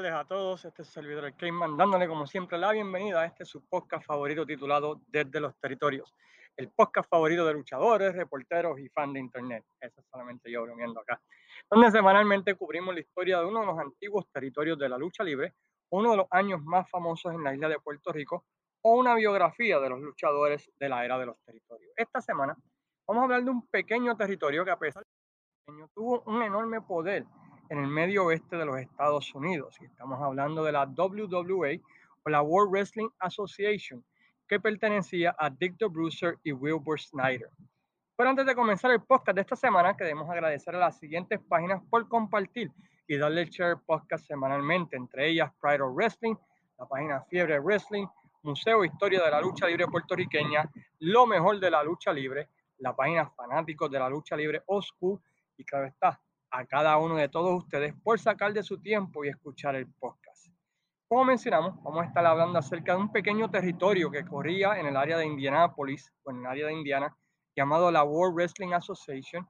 tardes a todos. Este es el servidor el Cayman, dándole como siempre la bienvenida a este su podcast favorito titulado Desde los Territorios. El podcast favorito de luchadores, reporteros y fans de internet. Eso es solamente yo bromeando acá. Donde semanalmente cubrimos la historia de uno de los antiguos territorios de la lucha libre, uno de los años más famosos en la isla de Puerto Rico, o una biografía de los luchadores de la era de los territorios. Esta semana vamos a hablar de un pequeño territorio que a pesar de pequeño tuvo un enorme poder en el medio oeste de los Estados Unidos. Y estamos hablando de la WWA o la World Wrestling Association, que pertenecía a Dick the y Wilbur Snyder. Pero antes de comenzar el podcast de esta semana, queremos agradecer a las siguientes páginas por compartir y darle share podcast semanalmente, entre ellas Pride of Wrestling, la página Fiebre Wrestling, Museo Historia de la Lucha Libre Puertorriqueña, Lo Mejor de la Lucha Libre, la página Fanáticos de la Lucha Libre Oscu y claro está, a cada uno de todos ustedes por sacar de su tiempo y escuchar el podcast. Como mencionamos, vamos a estar hablando acerca de un pequeño territorio que corría en el área de Indianápolis, o en el área de Indiana, llamado la World Wrestling Association,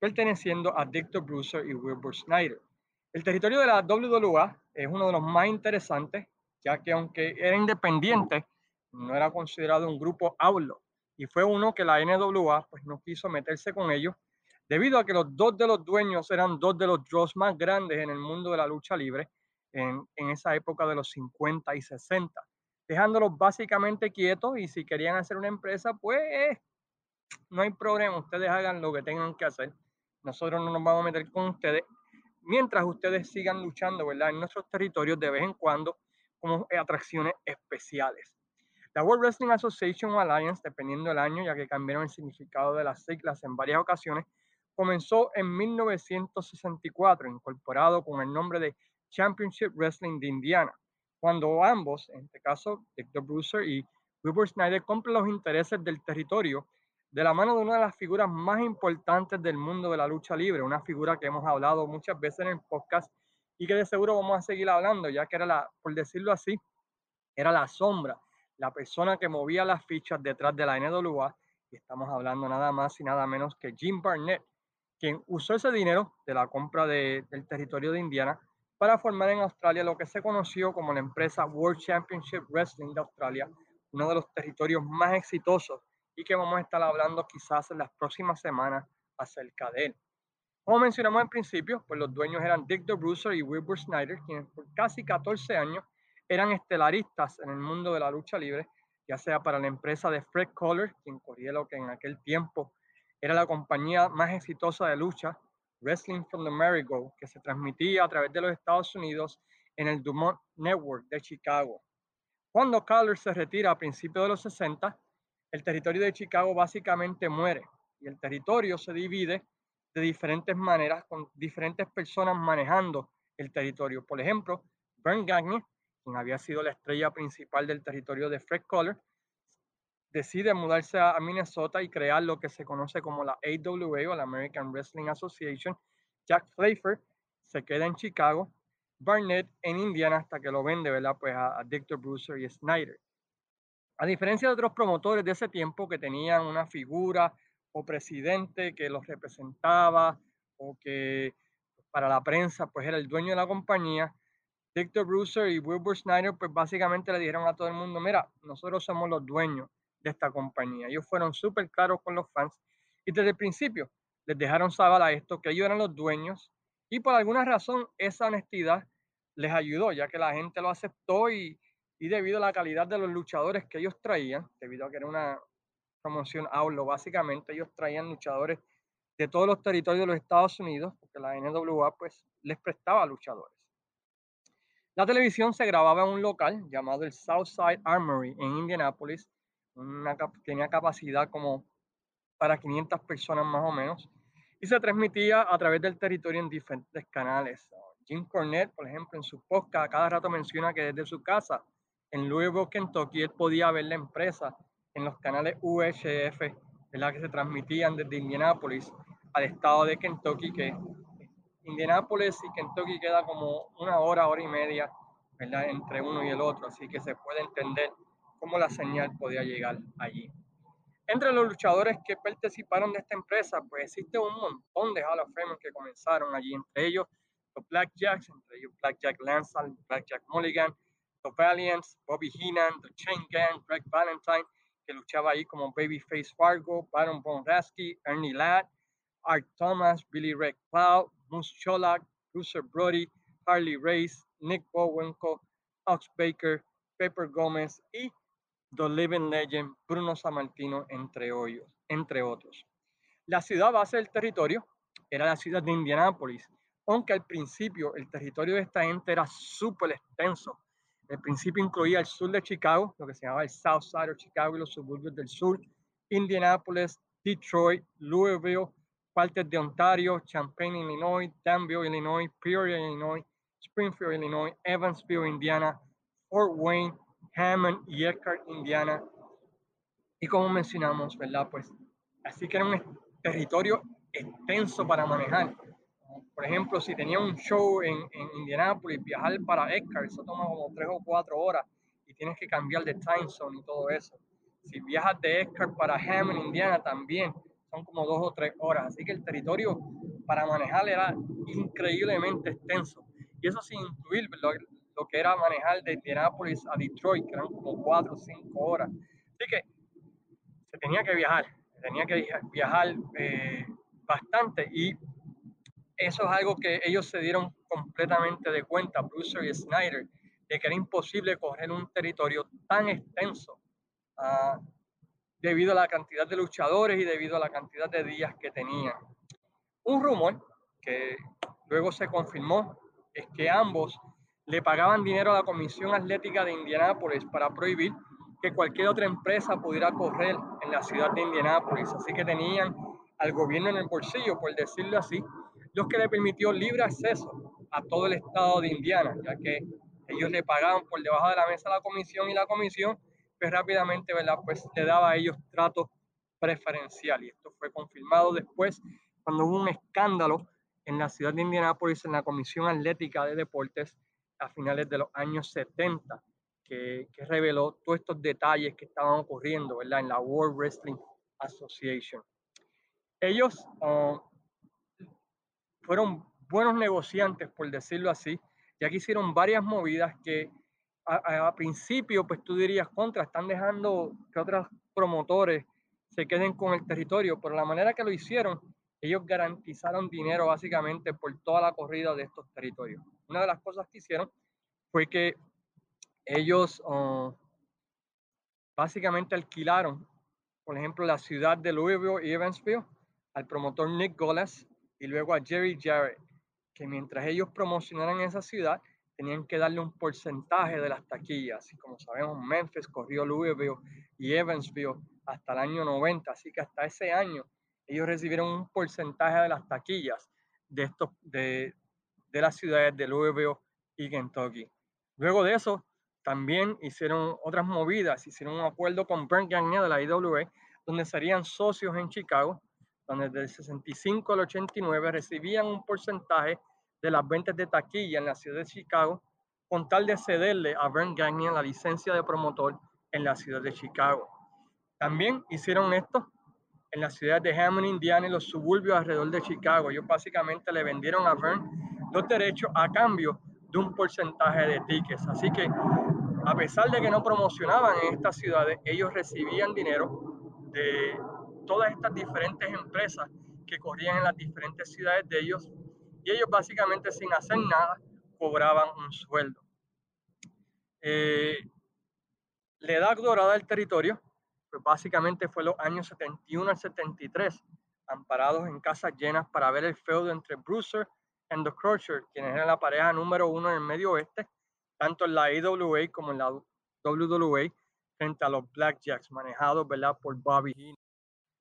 perteneciendo a Victor Bruiser y Wilbur Snyder. El territorio de la WWA es uno de los más interesantes, ya que aunque era independiente, no era considerado un grupo outlaw, y fue uno que la NWA pues, no quiso meterse con ellos debido a que los dos de los dueños eran dos de los draws más grandes en el mundo de la lucha libre en, esa época de los 50 y 60, dejándolos básicamente quietos y si querían hacer una empresa, pues no hay problema, ustedes hagan lo que tengan que hacer. Nosotros no nos vamos a meter con ustedes mientras ustedes sigan luchando, ¿verdad? En nuestros territorios de vez en cuando como atracciones especiales. La World Wrestling Association Alliance, dependiendo del año, ya que cambiaron el significado de las siglas en varias ocasiones, comenzó en 1964, incorporado con el nombre de Championship Wrestling de Indiana, cuando ambos, en este caso Victor Bruiser y Wilbur Snyder, compran los intereses del territorio de la mano de una de las figuras más importantes del mundo de la lucha libre, una figura que hemos hablado muchas veces en el podcast y que de seguro vamos a seguir hablando, ya que era la, por decirlo así, era la sombra, la persona que movía las fichas detrás de la NWA, y estamos hablando nada más y nada menos que Jim Barnett, quien usó ese dinero de la compra del territorio de Indiana para formar en Australia lo que se conoció como la empresa World Championship Wrestling de Australia, uno de los territorios más exitosos y que vamos a estar hablando quizás en las próximas semanas acerca de él. Como mencionamos al principio, pues los dueños eran Dick the Bruiser y Wilbur Snyder, quienes por casi 14 años eran estelaristas en el mundo de la lucha libre, ya sea para la empresa de Fred Collar, quien corría lo que en aquel tiempo era la compañía más exitosa de lucha, Wrestling from the Merry-Go, que se transmitía a través de los Estados Unidos en el Dumont Network de Chicago. Cuando Collar se retira a principios de los 60, el territorio de Chicago básicamente muere y el territorio se divide de diferentes maneras con diferentes personas manejando el territorio. Por ejemplo, Bern Gagne, quien había sido la estrella principal del territorio de Fred Collar, decide mudarse a Minnesota y crear lo que se conoce como la AWA o la American Wrestling Association. Jack Flafer se queda en Chicago, Barnett en Indiana hasta que lo vende, ¿verdad? Pues a, a Victor Bruiser y Snyder. A diferencia de otros promotores de ese tiempo que tenían una figura o presidente que los representaba o que para la prensa pues era el dueño de la compañía, Victor Bruiser y Wilbur Snyder pues básicamente le dijeron a todo el mundo, mira, nosotros somos los dueños de esta compañía. Ellos fueron súper claros con los fans y desde el principio les dejaron saber a esto que ellos eran los dueños y por alguna razón esa honestidad les ayudó, ya que la gente lo aceptó y, y debido a la calidad de los luchadores que ellos traían, debido a que era una promoción AULO, básicamente ellos traían luchadores de todos los territorios de los Estados Unidos, porque la NWA pues les prestaba luchadores. La televisión se grababa en un local llamado el Southside Armory en Indianapolis tenía capacidad como para 500 personas más o menos, y se transmitía a través del territorio en diferentes canales. Jim Cornette, por ejemplo, en su podcast, cada rato menciona que desde su casa en Louisville, Kentucky, él podía ver la empresa en los canales UHF, ¿verdad? que se transmitían desde Indianapolis al estado de Kentucky, que Indianapolis y Kentucky queda como una hora, hora y media ¿verdad? entre uno y el otro, así que se puede entender cómo la señal podía llegar allí. Entre los luchadores que participaron de esta empresa, pues existe un montón de Hall of Fame que comenzaron allí, entre ellos los Blackjacks, entre ellos Blackjack Lansall, Blackjack Mulligan, los Valiants, Bobby Heenan, The Chain Gang, Greg Valentine, que luchaba ahí como Babyface Fargo, Baron Von Rasky, Ernie Ladd, Art Thomas, Billy Red Cloud, Moose Cholak, Bruce Brody, Harley Race, Nick Bowenko, Ox Baker, Pepper Gómez y The Living Legend, Bruno Sammartino, entre, entre otros. La ciudad base del territorio era la ciudad de Indianápolis, aunque al principio el territorio de esta gente era súper extenso. El principio incluía el sur de Chicago, lo que se llamaba el South Side of Chicago y los suburbios del sur, Indianapolis, Detroit, Louisville, partes de Ontario, Champaign, Illinois, Danville, Illinois, Peoria, Illinois, Springfield, Illinois, Evansville, Indiana, Fort Wayne, Hammond y Elkhart, Indiana. Y como mencionamos, ¿verdad? Pues así que era un territorio extenso para manejar. Por ejemplo, si tenía un show en, en Indianapolis, viajar para Elkhart, eso toma como tres o cuatro horas y tienes que cambiar de time zone y todo eso. Si viajas de Elkhart para Hammond, Indiana, también son como dos o tres horas. Así que el territorio para manejar era increíblemente extenso. Y eso sin incluir lo, lo que era manejar de Indianapolis a Detroit, que eran como cuatro o cinco horas. Así que se tenía que viajar, tenía que viajar eh, bastante y eso es algo que ellos se dieron completamente de cuenta, Bruce y Snyder, de que era imposible coger un territorio tan extenso uh, debido a la cantidad de luchadores y debido a la cantidad de días que tenían. Un rumor que luego se confirmó es que ambos le pagaban dinero a la Comisión Atlética de Indianápolis para prohibir que cualquier otra empresa pudiera correr en la ciudad de Indianápolis. Así que tenían al gobierno en el bolsillo, por decirlo así, lo que le permitió libre acceso a todo el estado de Indiana, ya que ellos le pagaban por debajo de la mesa a la comisión y la comisión pues rápidamente, ¿verdad? Pues le daba a ellos trato preferencial y esto fue confirmado después cuando hubo un escándalo en la ciudad de Indianápolis en la Comisión Atlética de Deportes a finales de los años 70 que, que reveló todos estos detalles que estaban ocurriendo. En la World Wrestling Association. Ellos uh, fueron buenos negociantes, por decirlo así, ya que hicieron varias movidas que a, principio, pues tú dirías contra, están dejando que otros promotores se queden con el territorio, pero la manera que lo hicieron, ellos garantizaron dinero básicamente por toda la corrida de estos territorios. Una de las cosas que hicieron fue que ellos uh, básicamente alquilaron, por ejemplo, la ciudad de Louisville y Evansville al promotor Nick Golas y luego a Jerry Jarrett, que mientras ellos promocionaran esa ciudad, tenían que darle un porcentaje de las taquillas. Y como sabemos, Memphis corrió Louisville y Evansville hasta el año 90, así que hasta ese año ellos recibieron un porcentaje de las taquillas de, estos, de, de las ciudades de Louisville y Kentucky. Luego de eso, también hicieron otras movidas, hicieron un acuerdo con Brent Gagne de la IWA, donde serían socios en Chicago, donde desde el 65 al 89 recibían un porcentaje de las ventas de taquilla en la ciudad de Chicago, con tal de cederle a Brent Gagne la licencia de promotor en la ciudad de Chicago. También hicieron esto en la ciudad de Hammond, Indiana y los suburbios alrededor de Chicago. Ellos básicamente le vendieron a Brent los derechos a cambio de un porcentaje de tickets. Así que a pesar de que no promocionaban en estas ciudades, ellos recibían dinero de todas estas diferentes empresas que corrían en las diferentes ciudades de ellos y ellos básicamente sin hacer nada cobraban un sueldo. Eh, la edad dorada del territorio, pues básicamente fue los años 71 al 73, amparados en casas llenas para ver el feudo entre Bruiser y The Crusher, quienes eran la pareja número uno en el medio oeste, tanto en la IWA como en la WWA, frente a los Blackjacks, manejados ¿verdad? por Bobby Heenan.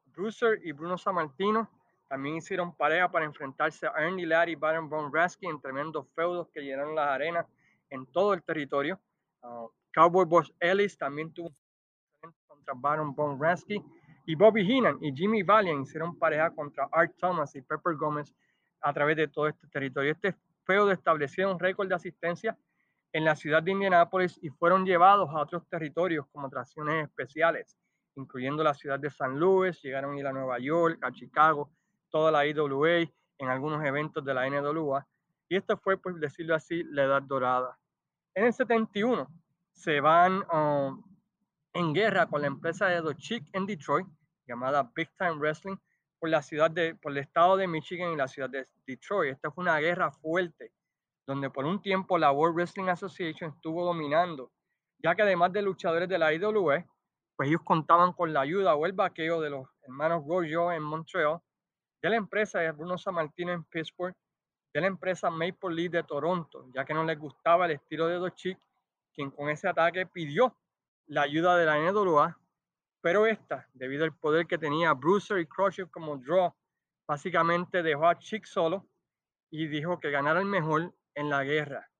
Bruiser y Bruno Sammartino también hicieron pareja para enfrentarse a Ernie Ladd y Baron Von Rasky en tremendos feudos que llenaron las arenas en todo el territorio. Uh, Cowboy Boss Ellis también tuvo contra Baron Von Rasky y Bobby Heenan y Jimmy Valiant hicieron pareja contra Art Thomas y Pepper Gómez a través de todo este territorio. Este feudo estableció un récord de asistencia en la ciudad de Indianápolis y fueron llevados a otros territorios como atracciones especiales, incluyendo la ciudad de San Luis, llegaron a ir a Nueva York, a Chicago, toda la IWA, en algunos eventos de la NWA. Y esto fue, por decirlo así, la edad dorada. En el 71 se van um, en guerra con la empresa de The Chick en Detroit, llamada Big Time Wrestling, por la ciudad de, por el estado de Michigan y la ciudad de Detroit. Esta fue una guerra fuerte, donde por un tiempo la World Wrestling Association estuvo dominando, ya que además de luchadores de la IWE, pues ellos contaban con la ayuda o el vaqueo de los hermanos Royo en Montreal, de la empresa de Bruno Sammartino en Pittsburgh, de la empresa Maple Leaf de Toronto, ya que no les gustaba el estilo de Chick, quien con ese ataque pidió la ayuda de la NWA pero esta, debido al poder que tenía Bruiser y Crusher como draw, básicamente dejó a Chick solo y dijo que ganara el mejor en la guerra.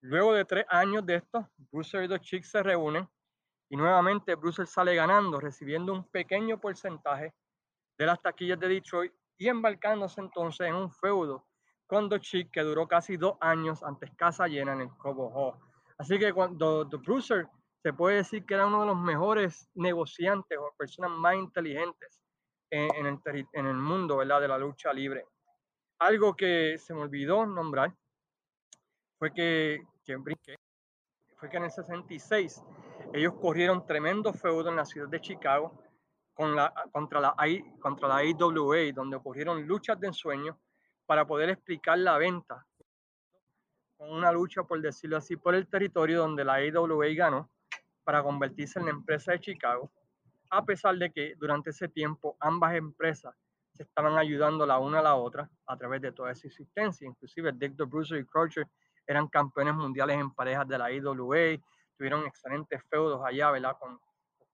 Luego de tres años de esto, Bruiser y The Chick se reúnen y nuevamente Bruiser sale ganando, recibiendo un pequeño porcentaje de las taquillas de Detroit y embarcándose entonces en un feudo con The Chick que duró casi dos años antes casa llena en el Cobo Hall. Así que cuando The Bruiser se puede decir que era uno de los mejores negociantes o personas más inteligentes en, el, en el, mundo ¿verdad? de la lucha libre. Algo que se me olvidó nombrar fue que, que fue que en el 66 ellos corrieron tremendo feudo en la ciudad de Chicago con la, contra, la, contra la IWA, donde ocurrieron luchas de ensueño para poder explicar la venta. Una lucha, por decirlo así, por el territorio donde la IWA ganó para convertirse en la empresa de Chicago, a pesar de que durante ese tiempo ambas empresas se estaban ayudando la una a la otra a través de toda esa existencia. Inclusive Dick the y Crusher eran campeones mundiales en parejas de la IWA, tuvieron excelentes feudos allá, ¿verdad? Con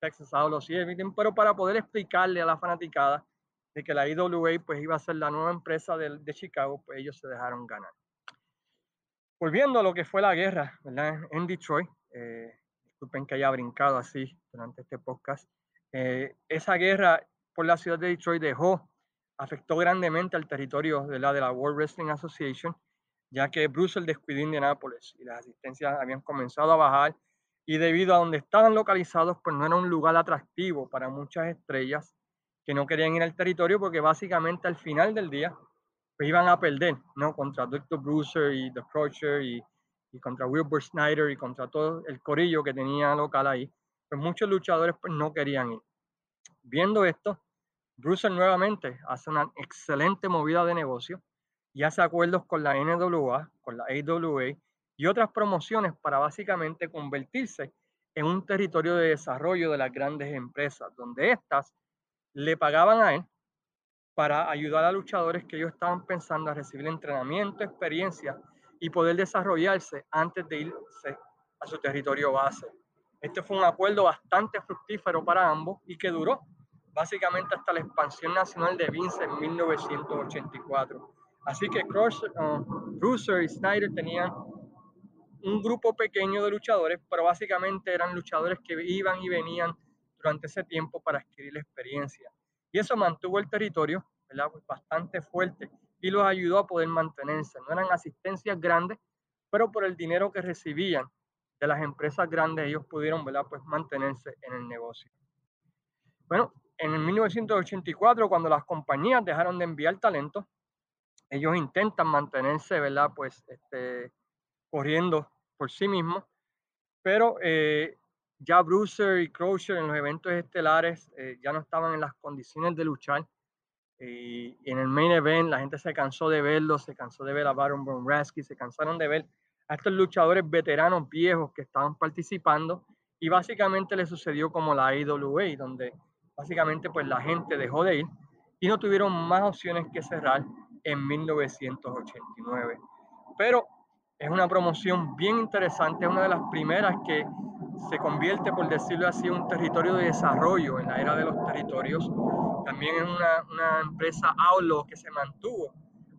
Texas Outlaws y everything, pero para poder explicarle a la fanaticada de que la IWA pues iba a ser la nueva empresa de, de Chicago, pues ellos se dejaron ganar. Volviendo a lo que fue la guerra, ¿verdad? En Detroit, eh, disculpen que haya brincado así durante este podcast. Eh, esa guerra por la ciudad de Detroit dejó, afectó grandemente al territorio de la, de la World Wrestling Association, ya que Brussels descuidó Indianápolis y las asistencias habían comenzado a bajar y debido a donde estaban localizados, pues no era un lugar atractivo para muchas estrellas que no querían ir al territorio porque básicamente al final del día pues iban a perder, ¿no? Contra Dr. Bruiser y The Crusher y y contra Wilbur Snyder y contra todo el corillo que tenía local ahí, pues muchos luchadores pues no querían ir. Viendo esto, Bruce nuevamente hace una excelente movida de negocio y hace acuerdos con la NWA, con la AWA y otras promociones para básicamente convertirse en un territorio de desarrollo de las grandes empresas, donde éstas le pagaban a él para ayudar a luchadores que ellos estaban pensando a recibir entrenamiento, experiencia y poder desarrollarse antes de irse a su territorio base. Este fue un acuerdo bastante fructífero para ambos y que duró básicamente hasta la expansión nacional de Vince en 1984. Así que Cruiser uh, y Snyder tenían un grupo pequeño de luchadores, pero básicamente eran luchadores que iban y venían durante ese tiempo para adquirir la experiencia. Y eso mantuvo el territorio bastante fuerte y los ayudó a poder mantenerse. No eran asistencias grandes, pero por el dinero que recibían de las empresas grandes, ellos pudieron ¿verdad? Pues mantenerse en el negocio. Bueno, en el 1984, cuando las compañías dejaron de enviar talento, ellos intentan mantenerse, ¿verdad? Pues este, corriendo por sí mismos, pero eh, ya Bruiser y Crusher en los eventos estelares eh, ya no estaban en las condiciones de luchar y, en el main event la gente se cansó de verlo, se cansó de ver a Baron Von se cansaron de ver a estos luchadores veteranos viejos que estaban participando y básicamente le sucedió como la IWA, donde básicamente pues la gente dejó de ir y no tuvieron más opciones que cerrar en 1989. Pero es una promoción bien interesante, es una de las primeras que se convierte, por decirlo así, en un territorio de desarrollo en la era de los territorios. También es una, una empresa outlaw que se mantuvo,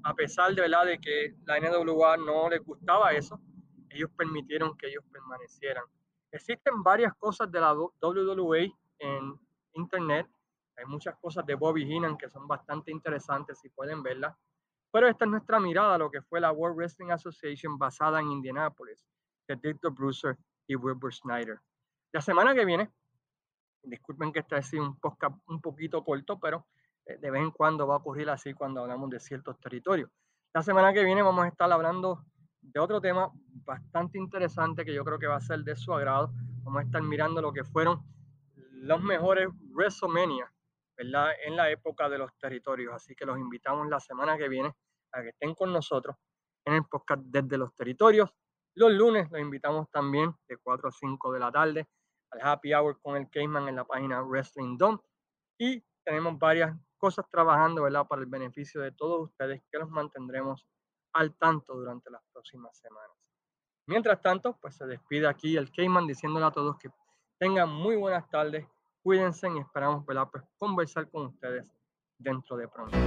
a pesar de, ¿verdad? de que la NWA no les gustaba eso, ellos permitieron que ellos permanecieran. Existen varias cosas de la WWE en internet, hay muchas cosas de Bobby Heenan que son bastante interesantes si pueden verlas, pero esta es nuestra mirada a lo que fue la World Wrestling Association basada en Indianapolis, de Victor Bruiser y Wilbur Snyder. La semana que viene, disculpen que este ha un podcast un poquito corto, pero eh, de vez en cuando va a ocurrir así cuando hablamos de ciertos territorios. La semana que viene vamos a estar hablando de otro tema bastante interesante que yo creo que va a ser de su agrado. Vamos a estar mirando lo que fueron los mejores WrestleMania, ¿verdad? En la época de los territorios. Así que los invitamos la semana que viene a que estén con nosotros en el podcast desde los territorios. Los lunes los invitamos también de 4 a 5 de la tarde Happy Hour con el Cayman en la página Wrestling Dome. Y tenemos varias cosas trabajando. Para el beneficio de todos ustedes que los mantendremos al tanto durante las próximas semanas. Mientras tanto, pues se despide aquí el Cayman diciéndole a todos que tengan muy buenas tardes, cuídense y esperamos ¿verdad? Pues conversar con ustedes dentro de pronto.